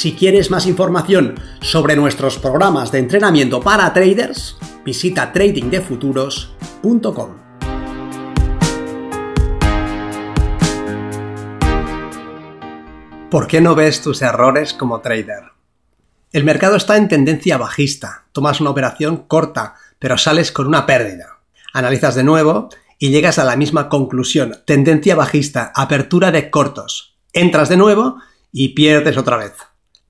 Si quieres más información sobre nuestros programas de entrenamiento para traders, visita tradingdefuturos.com. ¿Por qué no ves tus errores como trader? El mercado está en tendencia bajista, tomas una operación corta, pero sales con una pérdida. Analizas de nuevo y llegas a la misma conclusión, tendencia bajista, apertura de cortos. Entras de nuevo y pierdes otra vez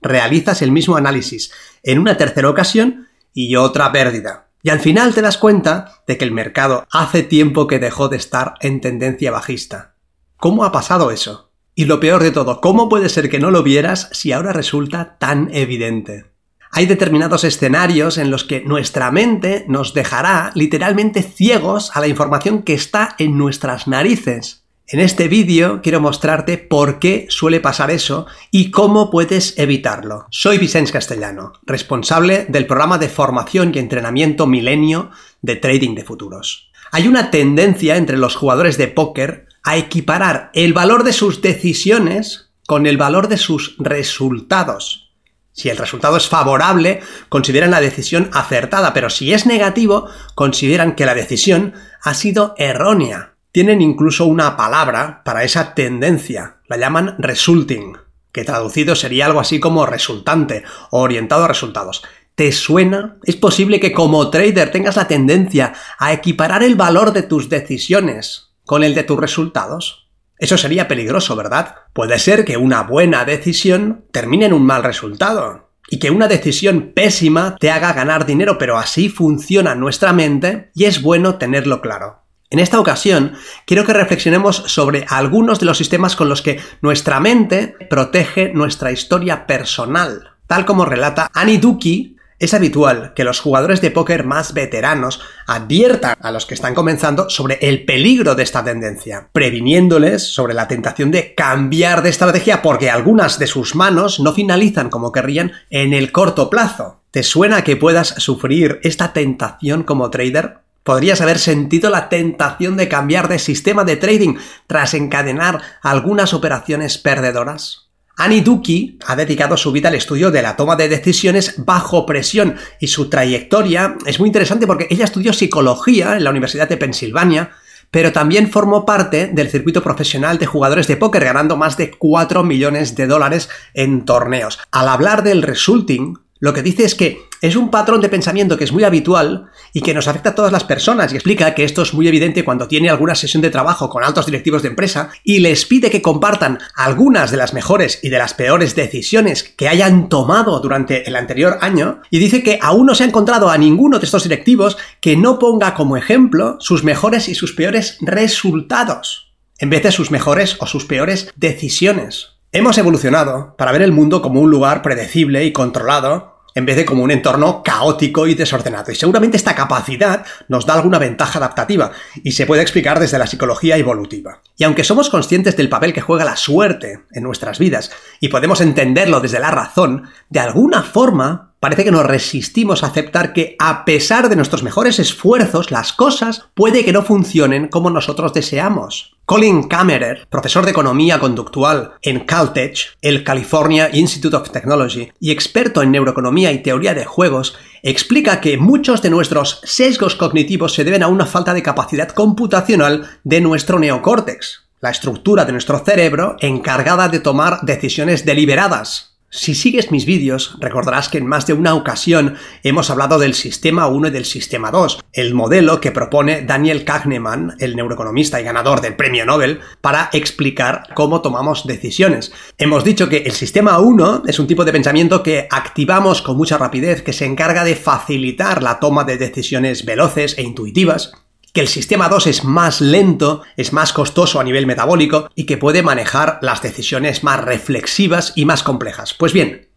realizas el mismo análisis en una tercera ocasión y otra pérdida. Y al final te das cuenta de que el mercado hace tiempo que dejó de estar en tendencia bajista. ¿Cómo ha pasado eso? Y lo peor de todo, ¿cómo puede ser que no lo vieras si ahora resulta tan evidente? Hay determinados escenarios en los que nuestra mente nos dejará literalmente ciegos a la información que está en nuestras narices. En este vídeo quiero mostrarte por qué suele pasar eso y cómo puedes evitarlo. Soy Vicente Castellano, responsable del programa de formación y entrenamiento milenio de trading de futuros. Hay una tendencia entre los jugadores de póker a equiparar el valor de sus decisiones con el valor de sus resultados. Si el resultado es favorable, consideran la decisión acertada, pero si es negativo, consideran que la decisión ha sido errónea. Tienen incluso una palabra para esa tendencia, la llaman resulting, que traducido sería algo así como resultante o orientado a resultados. ¿Te suena? Es posible que como trader tengas la tendencia a equiparar el valor de tus decisiones con el de tus resultados. Eso sería peligroso, ¿verdad? Puede ser que una buena decisión termine en un mal resultado y que una decisión pésima te haga ganar dinero, pero así funciona nuestra mente y es bueno tenerlo claro. En esta ocasión, quiero que reflexionemos sobre algunos de los sistemas con los que nuestra mente protege nuestra historia personal. Tal como relata Annie Duki, es habitual que los jugadores de póker más veteranos adviertan a los que están comenzando sobre el peligro de esta tendencia, previniéndoles sobre la tentación de cambiar de estrategia porque algunas de sus manos no finalizan como querrían en el corto plazo. ¿Te suena que puedas sufrir esta tentación como trader? Podrías haber sentido la tentación de cambiar de sistema de trading tras encadenar algunas operaciones perdedoras. Annie Duki ha dedicado su vida al estudio de la toma de decisiones bajo presión y su trayectoria es muy interesante porque ella estudió psicología en la Universidad de Pensilvania, pero también formó parte del circuito profesional de jugadores de póker ganando más de 4 millones de dólares en torneos. Al hablar del resulting, lo que dice es que es un patrón de pensamiento que es muy habitual y que nos afecta a todas las personas y explica que esto es muy evidente cuando tiene alguna sesión de trabajo con altos directivos de empresa y les pide que compartan algunas de las mejores y de las peores decisiones que hayan tomado durante el anterior año y dice que aún no se ha encontrado a ninguno de estos directivos que no ponga como ejemplo sus mejores y sus peores resultados en vez de sus mejores o sus peores decisiones. Hemos evolucionado para ver el mundo como un lugar predecible y controlado en vez de como un entorno caótico y desordenado. Y seguramente esta capacidad nos da alguna ventaja adaptativa y se puede explicar desde la psicología evolutiva. Y aunque somos conscientes del papel que juega la suerte en nuestras vidas y podemos entenderlo desde la razón, de alguna forma parece que nos resistimos a aceptar que a pesar de nuestros mejores esfuerzos, las cosas puede que no funcionen como nosotros deseamos. Colin Kammerer, profesor de economía conductual en Caltech, el California Institute of Technology, y experto en neuroeconomía y teoría de juegos, explica que muchos de nuestros sesgos cognitivos se deben a una falta de capacidad computacional de nuestro neocórtex, la estructura de nuestro cerebro encargada de tomar decisiones deliberadas, si sigues mis vídeos, recordarás que en más de una ocasión hemos hablado del sistema 1 y del sistema 2, el modelo que propone Daniel Kahneman, el neuroeconomista y ganador del premio Nobel, para explicar cómo tomamos decisiones. Hemos dicho que el sistema 1 es un tipo de pensamiento que activamos con mucha rapidez, que se encarga de facilitar la toma de decisiones veloces e intuitivas, que el sistema 2 es más lento, es más costoso a nivel metabólico y que puede manejar las decisiones más reflexivas y más complejas. Pues bien,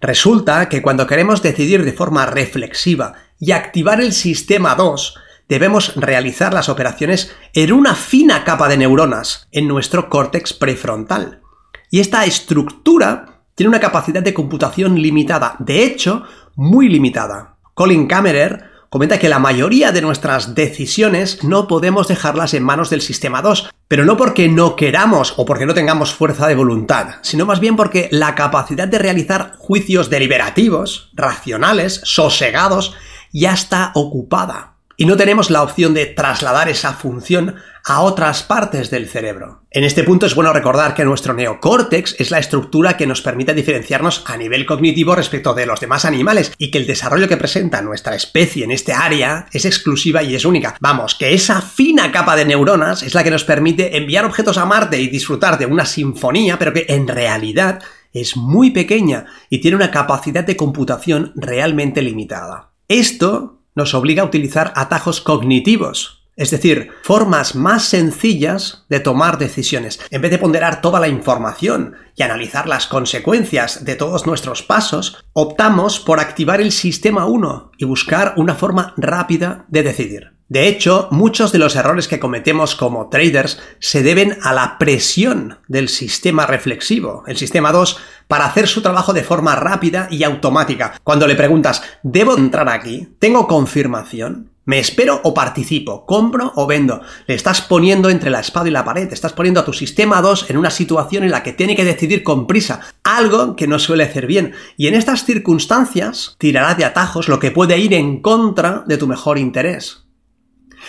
Resulta que cuando queremos decidir de forma reflexiva y activar el sistema 2, debemos realizar las operaciones en una fina capa de neuronas en nuestro córtex prefrontal. Y esta estructura tiene una capacidad de computación limitada, de hecho, muy limitada. Colin Kammerer comenta que la mayoría de nuestras decisiones no podemos dejarlas en manos del sistema 2, pero no porque no queramos o porque no tengamos fuerza de voluntad, sino más bien porque la capacidad de realizar juicios deliberativos, racionales, sosegados, ya está ocupada. Y no tenemos la opción de trasladar esa función a otras partes del cerebro. En este punto es bueno recordar que nuestro neocórtex es la estructura que nos permite diferenciarnos a nivel cognitivo respecto de los demás animales y que el desarrollo que presenta nuestra especie en este área es exclusiva y es única. Vamos, que esa fina capa de neuronas es la que nos permite enviar objetos a Marte y disfrutar de una sinfonía, pero que en realidad es muy pequeña y tiene una capacidad de computación realmente limitada. Esto nos obliga a utilizar atajos cognitivos, es decir, formas más sencillas de tomar decisiones. En vez de ponderar toda la información y analizar las consecuencias de todos nuestros pasos, optamos por activar el sistema 1 y buscar una forma rápida de decidir. De hecho, muchos de los errores que cometemos como traders se deben a la presión del sistema reflexivo, el sistema 2, para hacer su trabajo de forma rápida y automática. Cuando le preguntas, ¿debo entrar aquí? ¿Tengo confirmación? ¿Me espero o participo? ¿Compro o vendo? Le estás poniendo entre la espada y la pared, estás poniendo a tu sistema 2 en una situación en la que tiene que decidir con prisa, algo que no suele hacer bien. Y en estas circunstancias tirará de atajos lo que puede ir en contra de tu mejor interés.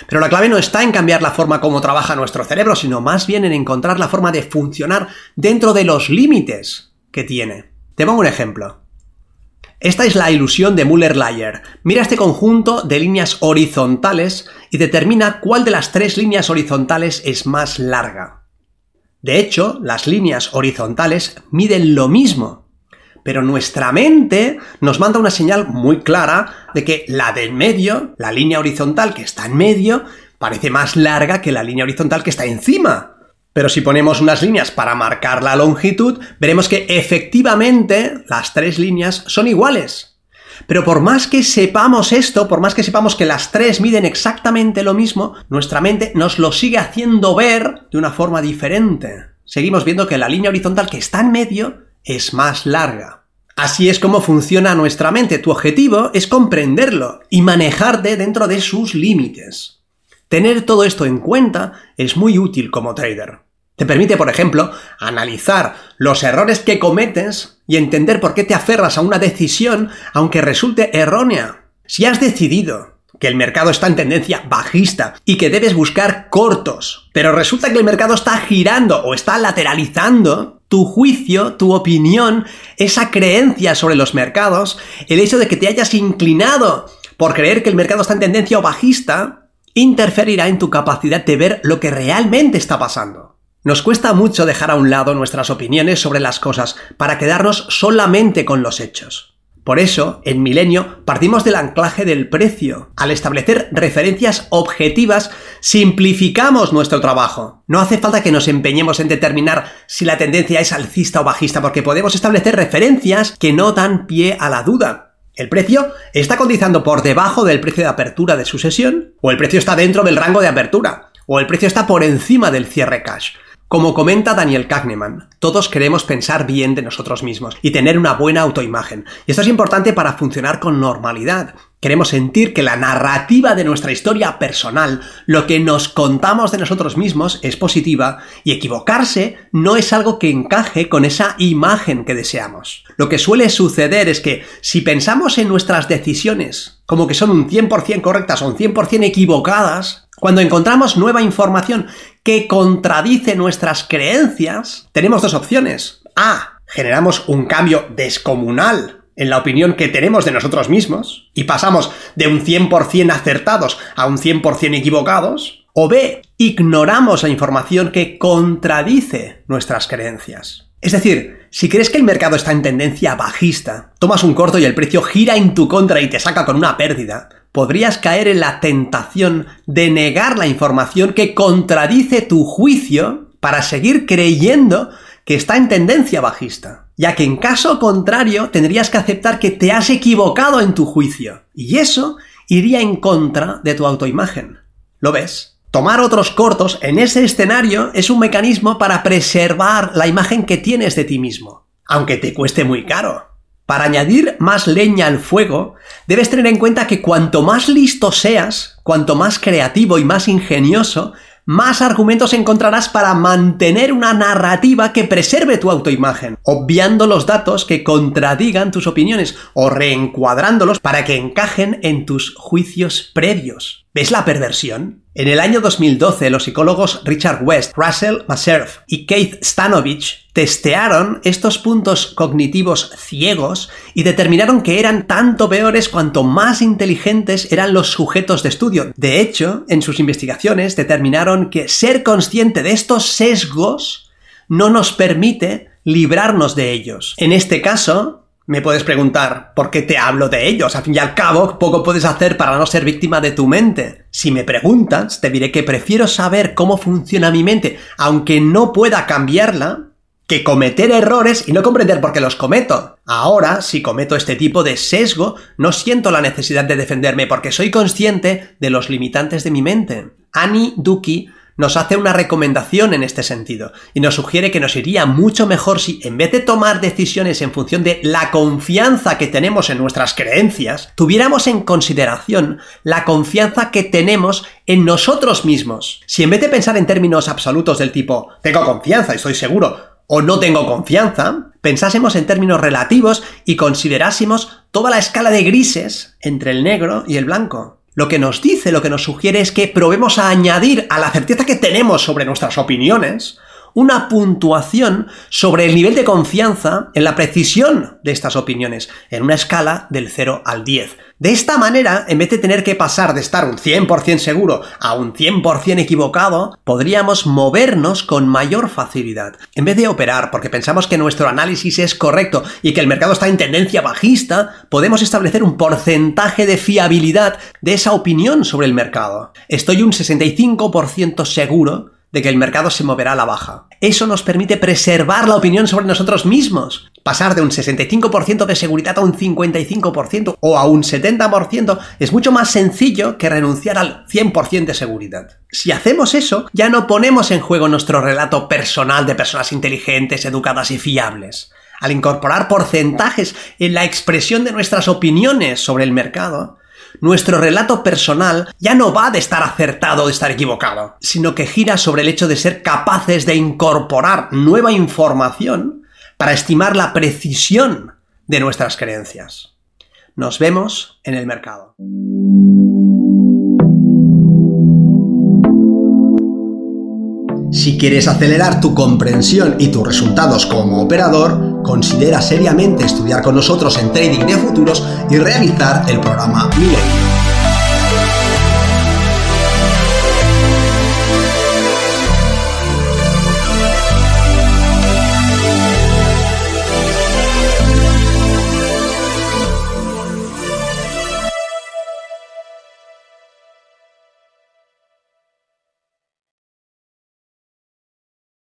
Pero la clave no está en cambiar la forma como trabaja nuestro cerebro, sino más bien en encontrar la forma de funcionar dentro de los límites que tiene. Te pongo un ejemplo. Esta es la ilusión de Müller-Lyer. Mira este conjunto de líneas horizontales y determina cuál de las tres líneas horizontales es más larga. De hecho, las líneas horizontales miden lo mismo, pero nuestra mente nos manda una señal muy clara de que la del medio, la línea horizontal que está en medio, parece más larga que la línea horizontal que está encima. Pero si ponemos unas líneas para marcar la longitud, veremos que efectivamente las tres líneas son iguales. Pero por más que sepamos esto, por más que sepamos que las tres miden exactamente lo mismo, nuestra mente nos lo sigue haciendo ver de una forma diferente. Seguimos viendo que la línea horizontal que está en medio es más larga. Así es como funciona nuestra mente. Tu objetivo es comprenderlo y manejarte dentro de sus límites. Tener todo esto en cuenta es muy útil como trader. Te permite, por ejemplo, analizar los errores que cometes y entender por qué te aferras a una decisión aunque resulte errónea. Si has decidido que el mercado está en tendencia bajista y que debes buscar cortos, pero resulta que el mercado está girando o está lateralizando, tu juicio, tu opinión, esa creencia sobre los mercados, el hecho de que te hayas inclinado por creer que el mercado está en tendencia bajista, interferirá en tu capacidad de ver lo que realmente está pasando. Nos cuesta mucho dejar a un lado nuestras opiniones sobre las cosas para quedarnos solamente con los hechos. Por eso, en Milenio partimos del anclaje del precio. Al establecer referencias objetivas, simplificamos nuestro trabajo. No hace falta que nos empeñemos en determinar si la tendencia es alcista o bajista, porque podemos establecer referencias que no dan pie a la duda. ¿El precio está cotizando por debajo del precio de apertura de su sesión? ¿O el precio está dentro del rango de apertura? ¿O el precio está por encima del cierre cash? Como comenta Daniel Kahneman, todos queremos pensar bien de nosotros mismos y tener una buena autoimagen. Y esto es importante para funcionar con normalidad. Queremos sentir que la narrativa de nuestra historia personal, lo que nos contamos de nosotros mismos, es positiva y equivocarse no es algo que encaje con esa imagen que deseamos. Lo que suele suceder es que si pensamos en nuestras decisiones como que son un 100% correctas o un 100% equivocadas, cuando encontramos nueva información que contradice nuestras creencias, tenemos dos opciones. A. Generamos un cambio descomunal en la opinión que tenemos de nosotros mismos y pasamos de un 100% acertados a un 100% equivocados. O B. Ignoramos la información que contradice nuestras creencias. Es decir, si crees que el mercado está en tendencia bajista, tomas un corto y el precio gira en tu contra y te saca con una pérdida, podrías caer en la tentación de negar la información que contradice tu juicio para seguir creyendo que está en tendencia bajista, ya que en caso contrario tendrías que aceptar que te has equivocado en tu juicio, y eso iría en contra de tu autoimagen. ¿Lo ves? Tomar otros cortos en ese escenario es un mecanismo para preservar la imagen que tienes de ti mismo, aunque te cueste muy caro. Para añadir más leña al fuego, debes tener en cuenta que cuanto más listo seas, cuanto más creativo y más ingenioso, más argumentos encontrarás para mantener una narrativa que preserve tu autoimagen, obviando los datos que contradigan tus opiniones o reencuadrándolos para que encajen en tus juicios previos. ¿Ves la perversión? En el año 2012, los psicólogos Richard West, Russell Maserf y Keith Stanovich testearon estos puntos cognitivos ciegos y determinaron que eran tanto peores cuanto más inteligentes eran los sujetos de estudio. De hecho, en sus investigaciones determinaron que ser consciente de estos sesgos no nos permite librarnos de ellos. En este caso, me puedes preguntar, ¿por qué te hablo de ellos? Al fin y al cabo, poco puedes hacer para no ser víctima de tu mente. Si me preguntas, te diré que prefiero saber cómo funciona mi mente, aunque no pueda cambiarla, que cometer errores y no comprender por qué los cometo. Ahora, si cometo este tipo de sesgo, no siento la necesidad de defenderme porque soy consciente de los limitantes de mi mente. Annie Duki nos hace una recomendación en este sentido y nos sugiere que nos iría mucho mejor si en vez de tomar decisiones en función de la confianza que tenemos en nuestras creencias, tuviéramos en consideración la confianza que tenemos en nosotros mismos. Si en vez de pensar en términos absolutos del tipo tengo confianza y estoy seguro, o no tengo confianza, pensásemos en términos relativos y considerásemos toda la escala de grises entre el negro y el blanco. Lo que nos dice, lo que nos sugiere es que probemos a añadir a la certeza que tenemos sobre nuestras opiniones una puntuación sobre el nivel de confianza en la precisión de estas opiniones, en una escala del 0 al 10. De esta manera, en vez de tener que pasar de estar un 100% seguro a un 100% equivocado, podríamos movernos con mayor facilidad. En vez de operar porque pensamos que nuestro análisis es correcto y que el mercado está en tendencia bajista, podemos establecer un porcentaje de fiabilidad de esa opinión sobre el mercado. Estoy un 65% seguro de que el mercado se moverá a la baja. Eso nos permite preservar la opinión sobre nosotros mismos. Pasar de un 65% de seguridad a un 55% o a un 70% es mucho más sencillo que renunciar al 100% de seguridad. Si hacemos eso, ya no ponemos en juego nuestro relato personal de personas inteligentes, educadas y fiables. Al incorporar porcentajes en la expresión de nuestras opiniones sobre el mercado, nuestro relato personal ya no va de estar acertado o de estar equivocado, sino que gira sobre el hecho de ser capaces de incorporar nueva información para estimar la precisión de nuestras creencias. Nos vemos en el mercado. Si quieres acelerar tu comprensión y tus resultados como operador, considera seriamente estudiar con nosotros en Trading de Futuros y realizar el programa Milenio.